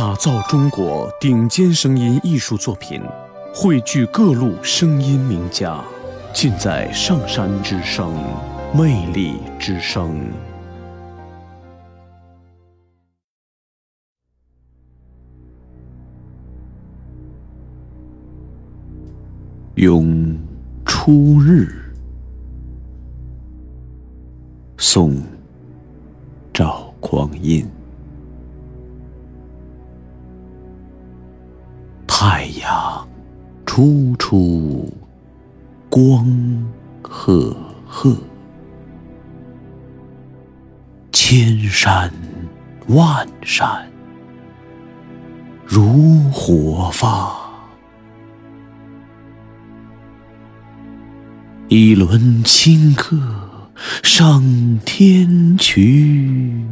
打造中国顶尖声音艺术作品，汇聚各路声音名家，尽在上山之声，魅力之声。咏初日，宋，赵匡胤。太阳初出，光赫赫，千山万山如火发。一轮清客上天去，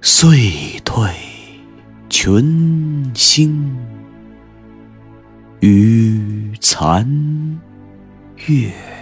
遂退群星与残月。